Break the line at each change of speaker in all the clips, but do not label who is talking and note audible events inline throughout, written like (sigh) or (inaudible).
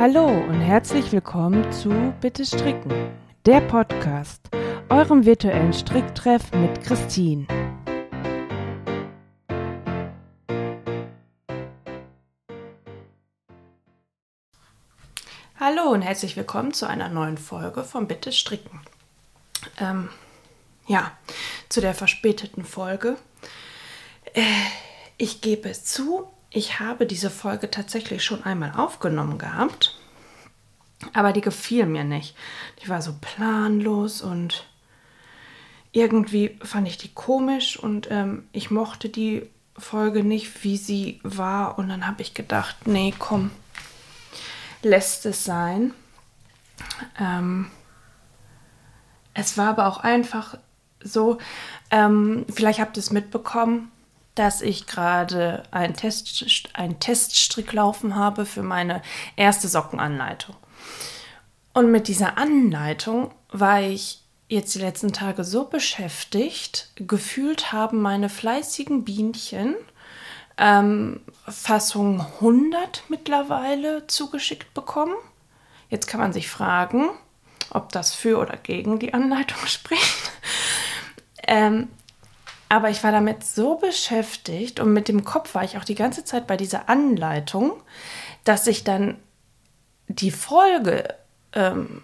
Hallo und herzlich willkommen zu Bitte Stricken, der Podcast, eurem virtuellen Stricktreff mit Christine. Hallo und herzlich willkommen zu einer neuen Folge von Bitte Stricken. Ähm, ja, zu der verspäteten Folge. Äh, ich gebe es zu, ich habe diese Folge tatsächlich schon einmal aufgenommen gehabt, aber die gefiel mir nicht. Die war so planlos und irgendwie fand ich die komisch und ähm, ich mochte die Folge nicht, wie sie war. Und dann habe ich gedacht, nee, komm, lässt es sein. Ähm, es war aber auch einfach so, ähm, vielleicht habt ihr es mitbekommen, dass ich gerade einen, Test, einen Teststrick laufen habe für meine erste Sockenanleitung. Und mit dieser Anleitung war ich jetzt die letzten Tage so beschäftigt, gefühlt haben meine fleißigen Bienchen ähm, Fassung 100 mittlerweile zugeschickt bekommen. Jetzt kann man sich fragen, ob das für oder gegen die Anleitung (laughs) spricht. ähm, aber ich war damit so beschäftigt und mit dem Kopf war ich auch die ganze Zeit bei dieser Anleitung, dass ich dann die Folge ähm,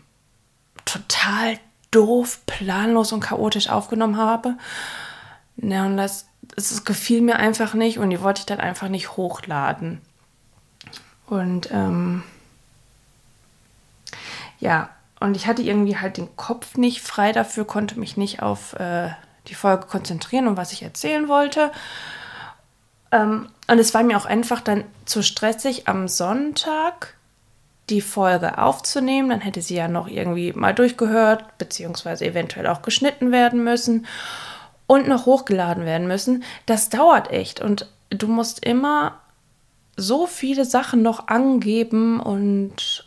total doof, planlos und chaotisch aufgenommen habe. Ja, und das, das gefiel mir einfach nicht und die wollte ich dann einfach nicht hochladen. Und ähm, ja, und ich hatte irgendwie halt den Kopf nicht frei dafür, konnte mich nicht auf äh, die Folge konzentrieren und was ich erzählen wollte. Ähm, und es war mir auch einfach dann zu stressig, am Sonntag die Folge aufzunehmen. Dann hätte sie ja noch irgendwie mal durchgehört, beziehungsweise eventuell auch geschnitten werden müssen und noch hochgeladen werden müssen. Das dauert echt und du musst immer so viele Sachen noch angeben und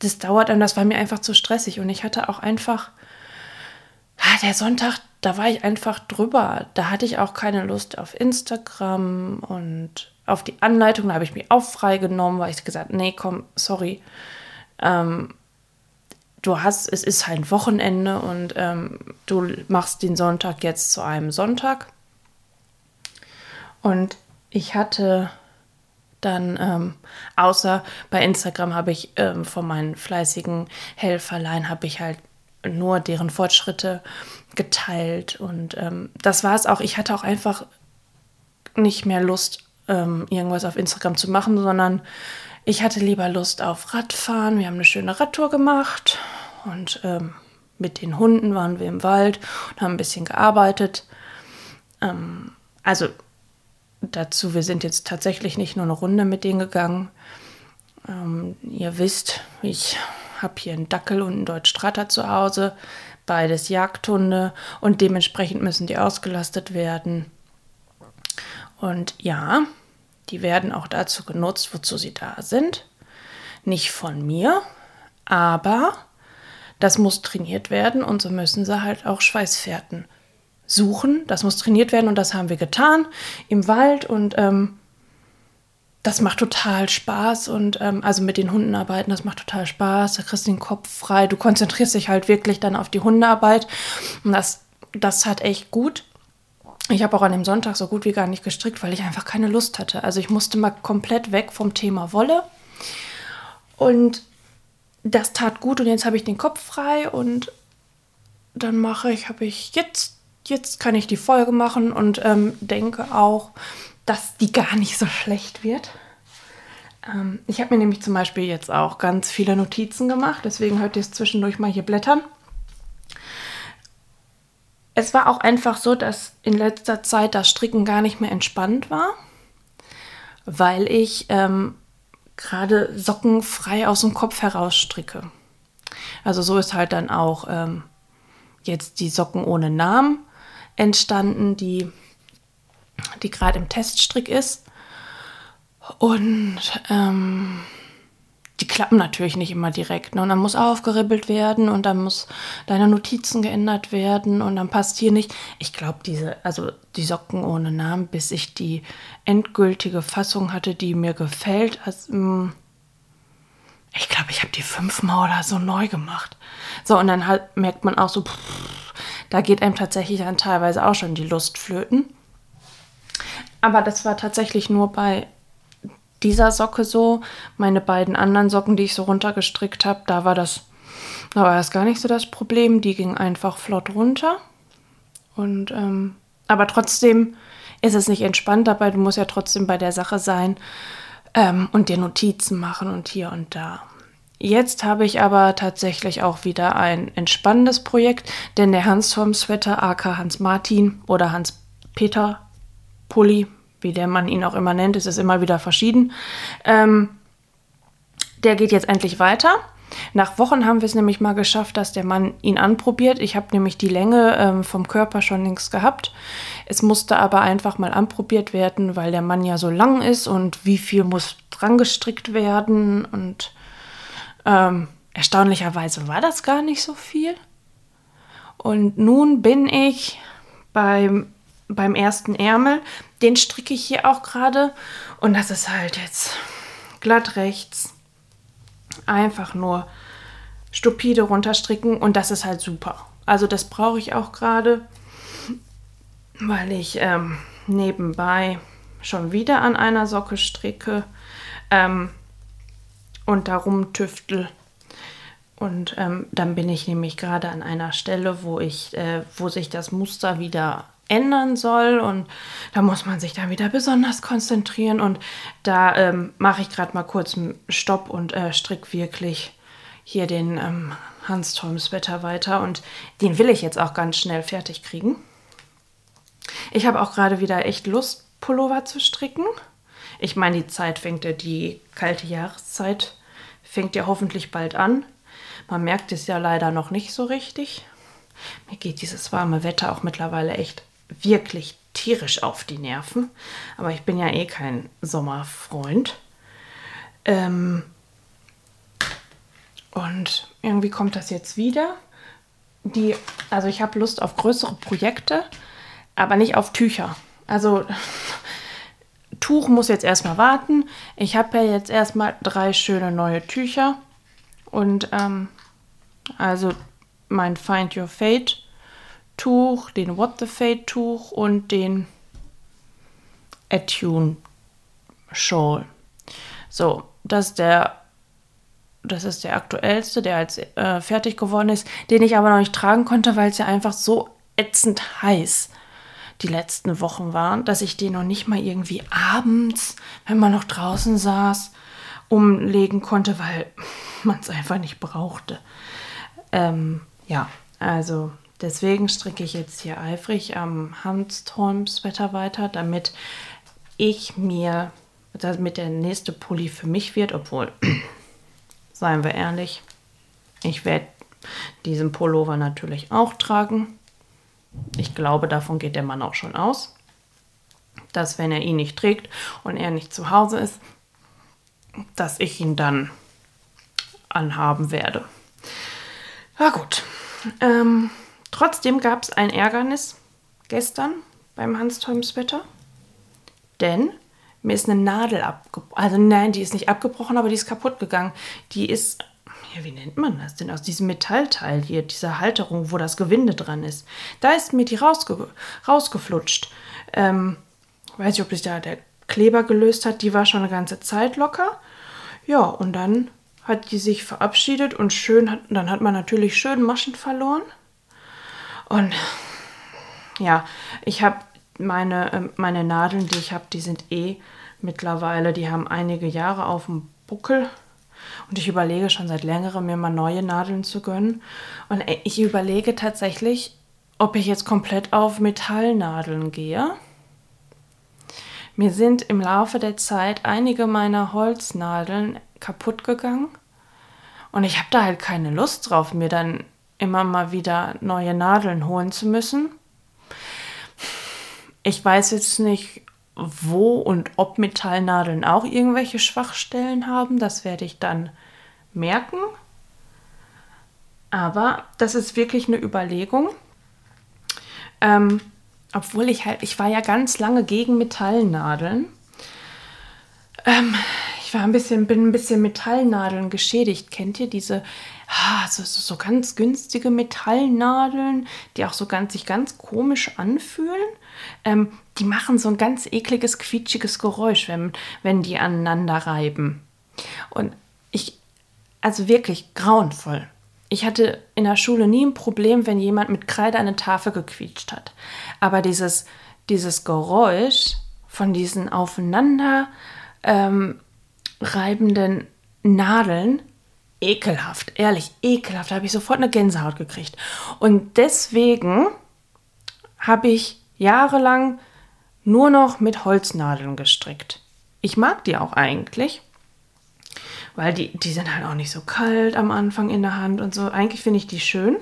das dauert und das war mir einfach zu stressig und ich hatte auch einfach ah, der Sonntag, da war ich einfach drüber. Da hatte ich auch keine Lust auf Instagram und auf die Anleitung. Da habe ich mich auch freigenommen, weil ich gesagt, nee, komm, sorry. Ähm, du hast, es ist halt Wochenende und ähm, du machst den Sonntag jetzt zu einem Sonntag. Und ich hatte dann, ähm, außer bei Instagram habe ich ähm, von meinen fleißigen Helferlein, habe ich halt nur deren Fortschritte geteilt. Und ähm, das war es auch. Ich hatte auch einfach nicht mehr Lust, ähm, irgendwas auf Instagram zu machen, sondern ich hatte lieber Lust auf Radfahren. Wir haben eine schöne Radtour gemacht und ähm, mit den Hunden waren wir im Wald und haben ein bisschen gearbeitet. Ähm, also dazu, wir sind jetzt tatsächlich nicht nur eine Runde mit denen gegangen. Ähm, ihr wisst, ich habe hier einen Dackel und einen Deutschstratter zu Hause, beides Jagdhunde und dementsprechend müssen die ausgelastet werden. Und ja, die werden auch dazu genutzt, wozu sie da sind. Nicht von mir, aber das muss trainiert werden und so müssen sie halt auch Schweißfährten suchen. Das muss trainiert werden und das haben wir getan im Wald und ähm, das macht total Spaß und ähm, also mit den Hunden arbeiten, das macht total Spaß. Da kriegst du den Kopf frei. Du konzentrierst dich halt wirklich dann auf die Hundearbeit und das, das hat echt gut. Ich habe auch an dem Sonntag so gut wie gar nicht gestrickt, weil ich einfach keine Lust hatte. Also ich musste mal komplett weg vom Thema Wolle und das tat gut und jetzt habe ich den Kopf frei und dann mache ich, habe ich jetzt, jetzt kann ich die Folge machen und ähm, denke auch, dass die gar nicht so schlecht wird. Ähm, ich habe mir nämlich zum Beispiel jetzt auch ganz viele Notizen gemacht, deswegen hört ihr es zwischendurch mal hier blättern. Es war auch einfach so, dass in letzter Zeit das Stricken gar nicht mehr entspannt war, weil ich ähm, gerade Socken frei aus dem Kopf heraus stricke. Also so ist halt dann auch ähm, jetzt die Socken ohne Namen entstanden, die die gerade im Teststrick ist. Und ähm, die klappen natürlich nicht immer direkt. Ne? Und dann muss aufgeribbelt werden und dann muss deine Notizen geändert werden und dann passt hier nicht. Ich glaube, diese, also die Socken ohne Namen, bis ich die endgültige Fassung hatte, die mir gefällt. Also, die fünfmal oder so neu gemacht. So, und dann halt merkt man auch so, pff, da geht einem tatsächlich dann teilweise auch schon die Lust flöten. Aber das war tatsächlich nur bei dieser Socke so. Meine beiden anderen Socken, die ich so runtergestrickt habe, da war das, da war das gar nicht so das Problem. Die ging einfach flott runter. Und ähm, aber trotzdem ist es nicht entspannt dabei. Du musst ja trotzdem bei der Sache sein ähm, und dir Notizen machen und hier und da. Jetzt habe ich aber tatsächlich auch wieder ein entspannendes Projekt, denn der Hans-Tom-Sweater, AK Hans-Martin oder Hans-Peter Pulli, wie der Mann ihn auch immer nennt, es ist immer wieder verschieden, ähm, der geht jetzt endlich weiter. Nach Wochen haben wir es nämlich mal geschafft, dass der Mann ihn anprobiert. Ich habe nämlich die Länge ähm, vom Körper schon längst gehabt. Es musste aber einfach mal anprobiert werden, weil der Mann ja so lang ist und wie viel muss dran gestrickt werden und ähm, erstaunlicherweise war das gar nicht so viel. Und nun bin ich beim, beim ersten Ärmel. Den stricke ich hier auch gerade. Und das ist halt jetzt glatt rechts. Einfach nur stupide runterstricken. Und das ist halt super. Also das brauche ich auch gerade, weil ich ähm, nebenbei schon wieder an einer Socke stricke. Ähm, und darum tüftel. Und ähm, dann bin ich nämlich gerade an einer Stelle, wo ich, äh, wo sich das Muster wieder ändern soll und da muss man sich dann wieder besonders konzentrieren und da ähm, mache ich gerade mal kurz einen Stopp und äh, strick wirklich hier den ähm, Hans Toms Wetter weiter und den will ich jetzt auch ganz schnell fertig kriegen. Ich habe auch gerade wieder echt Lust, Pullover zu stricken. Ich meine, die Zeit fängt ja, die kalte Jahreszeit fängt ja hoffentlich bald an. Man merkt es ja leider noch nicht so richtig. Mir geht dieses warme Wetter auch mittlerweile echt wirklich tierisch auf die Nerven. Aber ich bin ja eh kein Sommerfreund. Ähm und irgendwie kommt das jetzt wieder. Die, also ich habe Lust auf größere Projekte, aber nicht auf Tücher. Also (laughs) Tuch muss jetzt erstmal warten. Ich habe ja jetzt erstmal drei schöne neue Tücher. Und ähm, also mein Find Your Fate Tuch, den What the Fate Tuch und den Attune Shawl. So, das ist der das ist der aktuellste, der als äh, fertig geworden ist, den ich aber noch nicht tragen konnte, weil es ja einfach so ätzend heiß die letzten Wochen waren, dass ich den noch nicht mal irgendwie abends, wenn man noch draußen saß, umlegen konnte, weil (laughs) man es einfach nicht brauchte. Ähm, ja, also deswegen stricke ich jetzt hier eifrig am Handstorm-Sweater weiter, damit ich mir, damit der nächste Pulli für mich wird, obwohl, (clears throat) seien wir ehrlich, ich werde diesen Pullover natürlich auch tragen. Ich glaube, davon geht der Mann auch schon aus, dass wenn er ihn nicht trägt und er nicht zu Hause ist, dass ich ihn dann anhaben werde. Na gut. Ähm, trotzdem gab es ein Ärgernis gestern beim Hans-Tolms-Wetter, denn mir ist eine Nadel abgebrochen. Also nein, die ist nicht abgebrochen, aber die ist kaputt gegangen. Die ist ja, wie nennt man das denn? Aus diesem Metallteil hier, dieser Halterung, wo das Gewinde dran ist. Da ist mir die rausge rausgeflutscht. Ähm, weiß ich, ob sich da der Kleber gelöst hat. Die war schon eine ganze Zeit locker. Ja, und dann hat die sich verabschiedet und schön hat, dann hat man natürlich schön Maschen verloren. Und ja, ich habe meine, äh, meine Nadeln, die ich habe, die sind eh mittlerweile, die haben einige Jahre auf dem Buckel. Und ich überlege schon seit längerem, mir mal neue Nadeln zu gönnen. Und ich überlege tatsächlich, ob ich jetzt komplett auf Metallnadeln gehe. Mir sind im Laufe der Zeit einige meiner Holznadeln kaputt gegangen. Und ich habe da halt keine Lust drauf, mir dann immer mal wieder neue Nadeln holen zu müssen. Ich weiß jetzt nicht, wo und ob Metallnadeln auch irgendwelche Schwachstellen haben, das werde ich dann merken. Aber das ist wirklich eine Überlegung. Ähm, obwohl ich halt, ich war ja ganz lange gegen Metallnadeln. Ähm, ich war ein bisschen, bin ein bisschen Metallnadeln geschädigt. Kennt ihr diese so, so, ganz günstige Metallnadeln, die auch so ganz, sich ganz komisch anfühlen? Ähm, die machen so ein ganz ekliges, quietschiges Geräusch, wenn, wenn die aneinander reiben. Und ich, also wirklich grauenvoll. Ich hatte in der Schule nie ein Problem, wenn jemand mit Kreide eine Tafel gequietscht hat. Aber dieses, dieses Geräusch von diesen aufeinander ähm, reibenden Nadeln, ekelhaft, ehrlich, ekelhaft. Da habe ich sofort eine Gänsehaut gekriegt. Und deswegen habe ich jahrelang nur noch mit Holznadeln gestrickt. Ich mag die auch eigentlich, weil die, die sind halt auch nicht so kalt am Anfang in der Hand und so. Eigentlich finde ich die schön,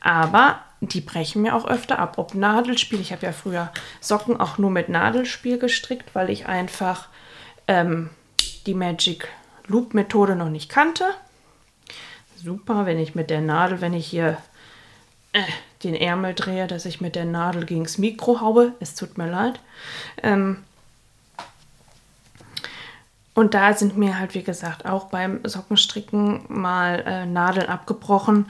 aber die brechen mir auch öfter ab. Ob Nadelspiel, ich habe ja früher Socken auch nur mit Nadelspiel gestrickt, weil ich einfach ähm, die Magic Loop Methode noch nicht kannte. Super, wenn ich mit der Nadel, wenn ich hier äh, den Ärmel drehe, dass ich mit der Nadel gegen das Mikro haue. Es tut mir leid. Ähm, und da sind mir halt, wie gesagt, auch beim Sockenstricken mal äh, Nadeln abgebrochen,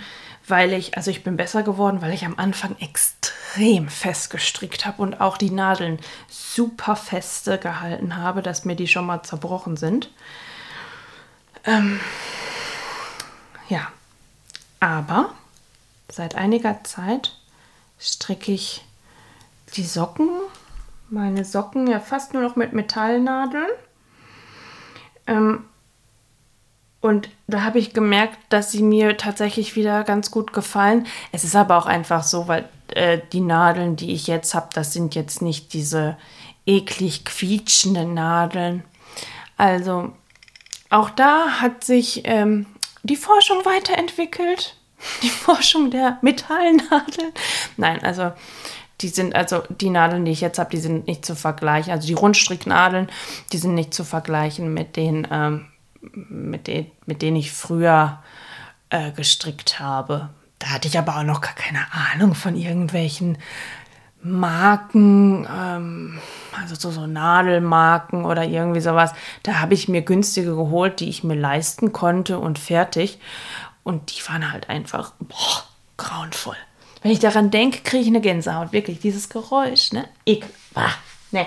weil ich, also ich bin besser geworden, weil ich am Anfang extrem fest gestrickt habe und auch die Nadeln super feste gehalten habe, dass mir die schon mal zerbrochen sind. Ähm, ja, aber seit einiger Zeit stricke ich die Socken, meine Socken ja fast nur noch mit Metallnadeln. Ähm, und da habe ich gemerkt, dass sie mir tatsächlich wieder ganz gut gefallen. Es ist aber auch einfach so, weil äh, die Nadeln, die ich jetzt habe, das sind jetzt nicht diese eklig quietschenden Nadeln. Also auch da hat sich ähm, die Forschung weiterentwickelt. Die (laughs) Forschung der Metallnadeln. Nein, also die sind also die Nadeln, die ich jetzt habe, die sind nicht zu vergleichen. Also die Rundstricknadeln, die sind nicht zu vergleichen mit den, ähm, mit, den mit denen ich früher äh, gestrickt habe. Da hatte ich aber auch noch gar keine Ahnung von irgendwelchen Marken, ähm, also so, so Nadelmarken oder irgendwie sowas. Da habe ich mir günstige geholt, die ich mir leisten konnte und fertig. Und die waren halt einfach boah, grauenvoll. Wenn ich daran denke, kriege ich eine Gänsehaut. Wirklich, dieses Geräusch, ne? Ekel. Ne.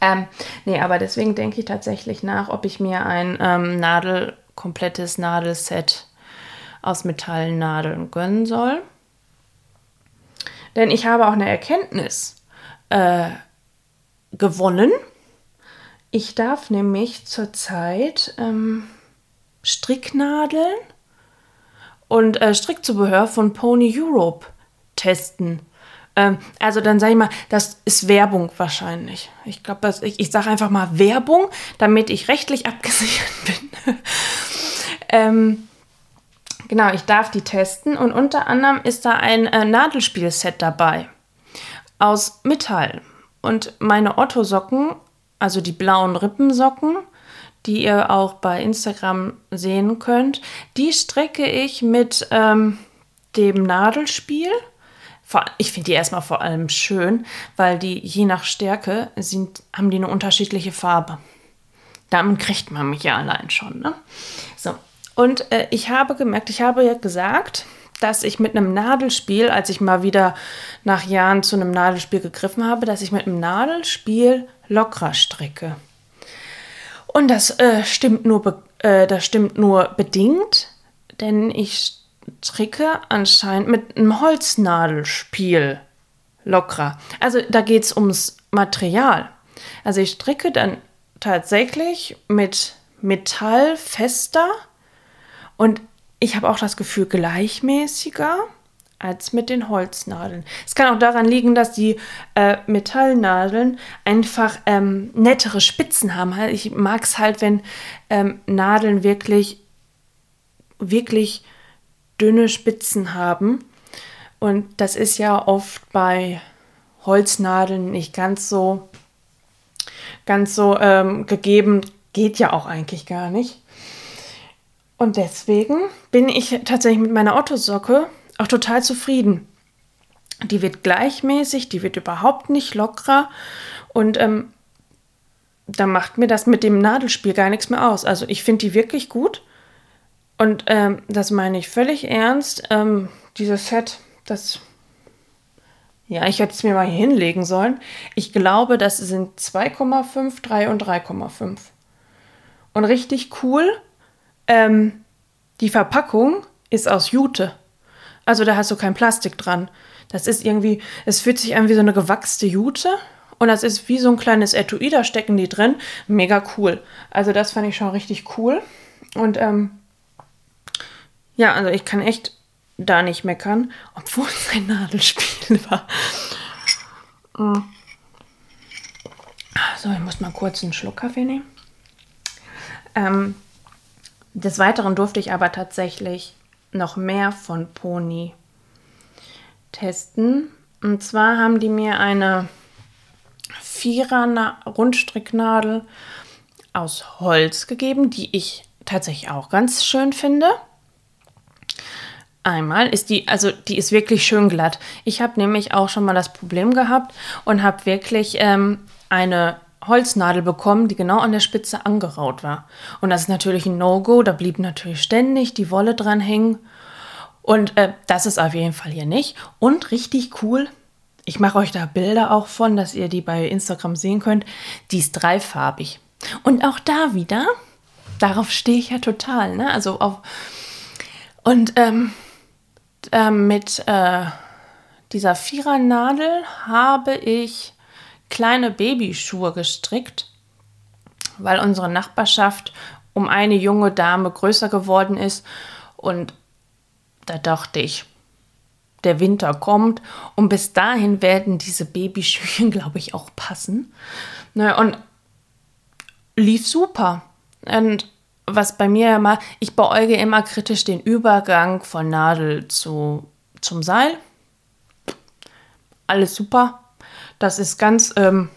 Ähm, nee, aber deswegen denke ich tatsächlich nach, ob ich mir ein ähm, Nadel, komplettes Nadelset aus Metallnadeln gönnen soll. Denn ich habe auch eine Erkenntnis äh, gewonnen. Ich darf nämlich zurzeit ähm, Stricknadeln und äh, Strickzubehör von Pony Europe testen. Ähm, also dann sage ich mal, das ist Werbung wahrscheinlich. Ich glaube, ich, ich sage einfach mal Werbung, damit ich rechtlich (laughs) abgesichert bin. (laughs) ähm, genau, ich darf die testen und unter anderem ist da ein äh, Nadelspielset dabei aus Metall. Und meine Otto-Socken, also die blauen Rippensocken, die ihr auch bei Instagram sehen könnt, die strecke ich mit ähm, dem Nadelspiel. Ich finde die erstmal vor allem schön, weil die je nach Stärke sind, haben die eine unterschiedliche Farbe. Damit kriegt man mich ja allein schon. Ne? So. Und äh, ich habe gemerkt, ich habe ja gesagt, dass ich mit einem Nadelspiel, als ich mal wieder nach Jahren zu einem Nadelspiel gegriffen habe, dass ich mit einem Nadelspiel lockerer stricke. Und das äh, stimmt nur, äh, das stimmt nur bedingt, denn ich stricke anscheinend mit einem Holznadelspiel lockerer. Also da geht es ums Material. Also ich stricke dann tatsächlich mit Metall fester und ich habe auch das Gefühl gleichmäßiger als mit den Holznadeln. Es kann auch daran liegen, dass die äh, Metallnadeln einfach ähm, nettere Spitzen haben. Ich mag es halt, wenn ähm, Nadeln wirklich, wirklich dünne Spitzen haben. Und das ist ja oft bei Holznadeln nicht ganz so, ganz so ähm, gegeben. Geht ja auch eigentlich gar nicht. Und deswegen bin ich tatsächlich mit meiner Otto-Socke auch total zufrieden. Die wird gleichmäßig, die wird überhaupt nicht lockerer. Und ähm, da macht mir das mit dem Nadelspiel gar nichts mehr aus. Also ich finde die wirklich gut. Und ähm, das meine ich völlig ernst. Ähm, dieses Set, das. Ja, ich hätte es mir mal hier hinlegen sollen. Ich glaube, das sind 2,5, 3 und 3,5. Und richtig cool. Ähm, die Verpackung ist aus Jute. Also da hast du kein Plastik dran. Das ist irgendwie, es fühlt sich an wie so eine gewachste Jute. Und das ist wie so ein kleines Etui, da stecken die drin. Mega cool. Also das fand ich schon richtig cool. Und ähm, ja, also ich kann echt da nicht meckern, obwohl (laughs) es ein Nadelspiel war. Mm. So, ich muss mal kurz einen Schluck Kaffee nehmen. Ähm, des Weiteren durfte ich aber tatsächlich noch mehr von Pony testen. Und zwar haben die mir eine Vierer Rundstricknadel aus Holz gegeben, die ich tatsächlich auch ganz schön finde. Einmal ist die, also die ist wirklich schön glatt. Ich habe nämlich auch schon mal das Problem gehabt und habe wirklich ähm, eine Holznadel bekommen, die genau an der Spitze angeraut war. Und das ist natürlich ein No-Go, da blieb natürlich ständig die Wolle dran hängen. Und äh, das ist auf jeden Fall hier nicht. Und richtig cool, ich mache euch da Bilder auch von, dass ihr die bei Instagram sehen könnt. Die ist dreifarbig. Und auch da wieder, darauf stehe ich ja total, ne? Also auf. Und ähm, äh, mit äh, dieser Vierernadel habe ich kleine Babyschuhe gestrickt, weil unsere Nachbarschaft um eine junge Dame größer geworden ist. Und da dachte ich, der Winter kommt und bis dahin werden diese Babyschüchen, (laughs) glaube ich, auch passen. Ne, und lief super. Und was bei mir immer, ich beäuge immer kritisch den Übergang von Nadel zu, zum Seil. Alles super. Das ist ganz, ähm,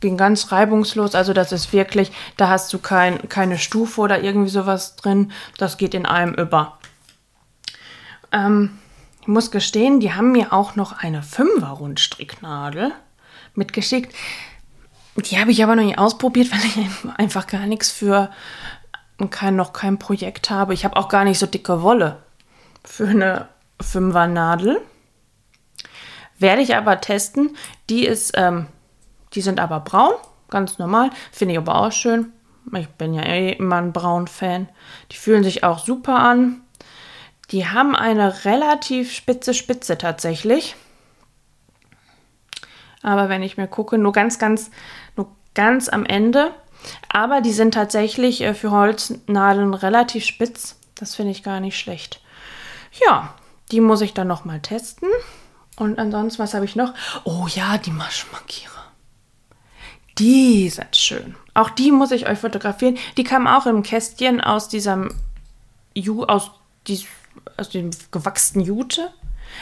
ging ganz reibungslos. Also das ist wirklich, da hast du kein, keine Stufe oder irgendwie sowas drin. Das geht in einem über. Ähm, ich muss gestehen, die haben mir auch noch eine 5er Rundstricknadel mitgeschickt. Die habe ich aber noch nicht ausprobiert, (laughs) weil ich einfach gar nichts für kein, noch kein Projekt habe. Ich habe auch gar nicht so dicke Wolle für eine 5er Nadel. Werde ich aber testen. Die ist, ähm, die sind aber braun, ganz normal. Finde ich aber auch schön. Ich bin ja eh immer ein braun-Fan. Die fühlen sich auch super an. Die haben eine relativ spitze Spitze tatsächlich. Aber wenn ich mir gucke, nur ganz, ganz, nur ganz am Ende. Aber die sind tatsächlich äh, für Holznadeln relativ spitz. Das finde ich gar nicht schlecht. Ja, die muss ich dann noch mal testen. Und ansonsten, was habe ich noch? Oh ja, die Maschmarkierer. Die sind schön. Auch die muss ich euch fotografieren. Die kamen auch im Kästchen aus diesem Ju, aus, die, aus dem gewachsenen Jute.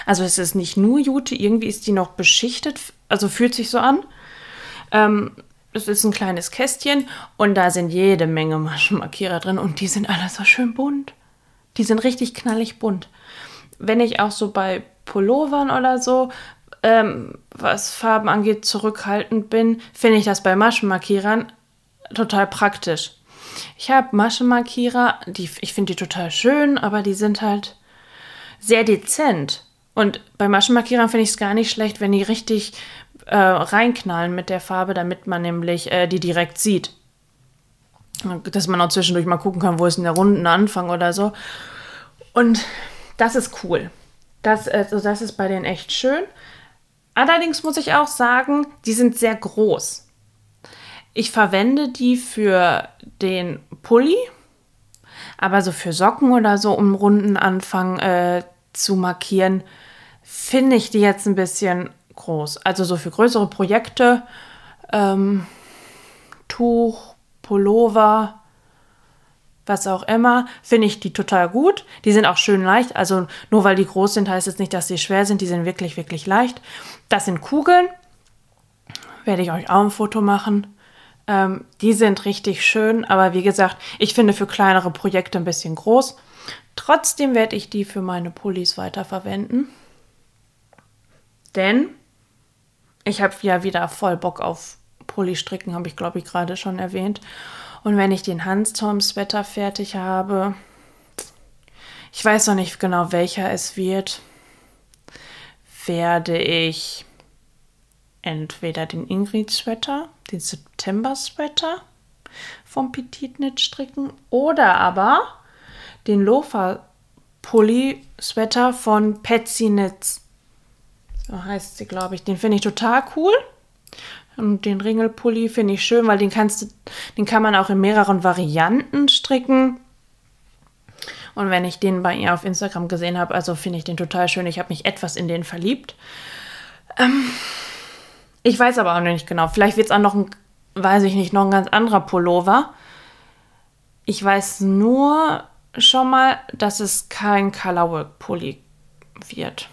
Also es ist nicht nur Jute, irgendwie ist die noch beschichtet, also fühlt sich so an. Ähm, es ist ein kleines Kästchen und da sind jede Menge Maschenmarkierer drin und die sind alle so schön bunt. Die sind richtig knallig bunt. Wenn ich auch so bei Pullovern oder so, ähm, was Farben angeht, zurückhaltend bin, finde ich das bei Maschenmarkierern total praktisch. Ich habe Maschenmarkierer, die, ich finde die total schön, aber die sind halt sehr dezent. Und bei Maschenmarkierern finde ich es gar nicht schlecht, wenn die richtig äh, reinknallen mit der Farbe, damit man nämlich äh, die direkt sieht. Dass man auch zwischendurch mal gucken kann, wo ist denn der runden Anfang oder so. Und das ist cool. Das, also das ist bei denen echt schön. Allerdings muss ich auch sagen, die sind sehr groß. Ich verwende die für den Pulli, aber so für Socken oder so, um runden Anfang äh, zu markieren, finde ich die jetzt ein bisschen groß. Also so für größere Projekte, ähm, Tuch, Pullover, was auch immer, finde ich die total gut. Die sind auch schön leicht. Also nur weil die groß sind, heißt es nicht, dass sie schwer sind. Die sind wirklich, wirklich leicht. Das sind Kugeln. Werde ich euch auch ein Foto machen. Ähm, die sind richtig schön, aber wie gesagt, ich finde für kleinere Projekte ein bisschen groß. Trotzdem werde ich die für meine Pullis weiterverwenden. Denn ich habe ja wieder voll Bock auf Pulli stricken, habe ich glaube ich gerade schon erwähnt. Und wenn ich den Hanstorm-Sweater fertig habe, ich weiß noch nicht genau, welcher es wird, werde ich entweder den Ingrid-Sweater, den September-Sweater vom Petit Knit stricken oder aber den Lofa-Pulli-Sweater von Patsy Knits. So heißt sie, glaube ich. Den finde ich total cool. Und den Ringelpulli finde ich schön, weil den kannst du, den kann man auch in mehreren Varianten stricken. Und wenn ich den bei ihr auf Instagram gesehen habe, also finde ich den total schön. Ich habe mich etwas in den verliebt. Ähm, ich weiß aber auch nicht genau. Vielleicht wird es auch noch ein, weiß ich nicht, noch ein ganz anderer Pullover. Ich weiß nur schon mal, dass es kein Colorwork-Pulli wird.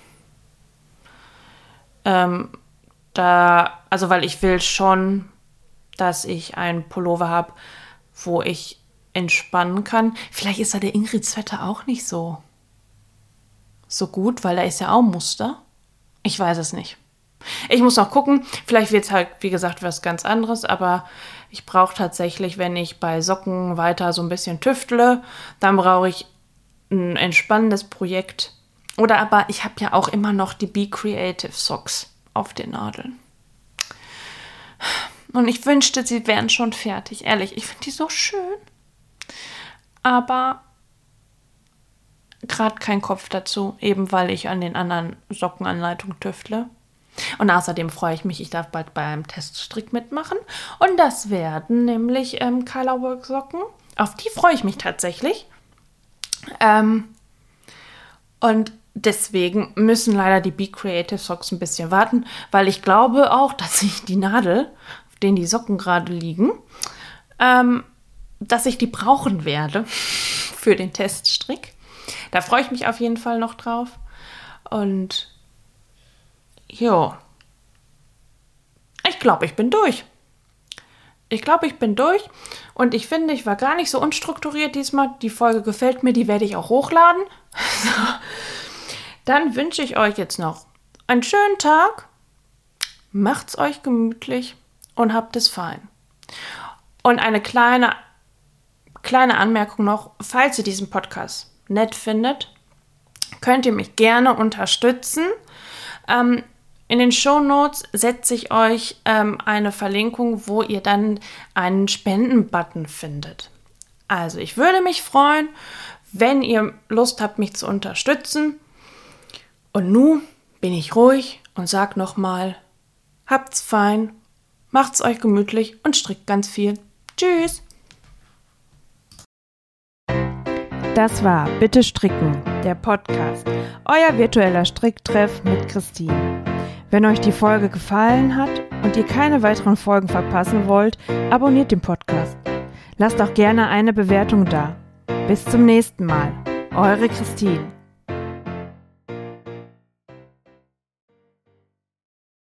Ähm, da, also weil ich will schon, dass ich einen Pullover habe, wo ich entspannen kann. Vielleicht ist da der Ingrid-Sweater auch nicht so, so gut, weil da ist ja auch Muster. Ich weiß es nicht. Ich muss noch gucken. Vielleicht wird es halt, wie gesagt, was ganz anderes, aber ich brauche tatsächlich, wenn ich bei Socken weiter so ein bisschen tüftle, dann brauche ich ein entspannendes Projekt. Oder aber ich habe ja auch immer noch die Be Creative Socks auf den Nadeln. Und ich wünschte, sie wären schon fertig. Ehrlich, ich finde die so schön. Aber gerade kein Kopf dazu, eben weil ich an den anderen Sockenanleitungen tüftle. Und außerdem freue ich mich, ich darf bald bei einem Teststrick mitmachen. Und das werden nämlich ähm, Colorwork Socken. Auf die freue ich mich tatsächlich. Ähm, und deswegen müssen leider die Be Creative Socks ein bisschen warten, weil ich glaube auch, (laughs) dass ich die Nadel, auf denen die Socken gerade liegen, ähm, dass ich die brauchen werde (laughs) für den Teststrick. Da freue ich mich auf jeden Fall noch drauf. Und ja. Ich glaube, ich bin durch. Ich glaube, ich bin durch und ich finde, ich war gar nicht so unstrukturiert diesmal. Die Folge gefällt mir, die werde ich auch hochladen. (laughs) Dann wünsche ich euch jetzt noch einen schönen Tag. Macht's euch gemütlich und habt es fein. Und eine kleine, kleine Anmerkung noch, falls ihr diesen Podcast nett findet, könnt ihr mich gerne unterstützen. Ähm, in den Show Notes setze ich euch ähm, eine Verlinkung, wo ihr dann einen Spenden-Button findet. Also ich würde mich freuen, wenn ihr Lust habt, mich zu unterstützen. Und nun bin ich ruhig und sag nochmal, habt's fein, macht's euch gemütlich und strickt ganz viel. Tschüss!
Das war Bitte Stricken, der Podcast, euer virtueller Stricktreff mit Christine. Wenn euch die Folge gefallen hat und ihr keine weiteren Folgen verpassen wollt, abonniert den Podcast. Lasst auch gerne eine Bewertung da. Bis zum nächsten Mal. Eure Christine.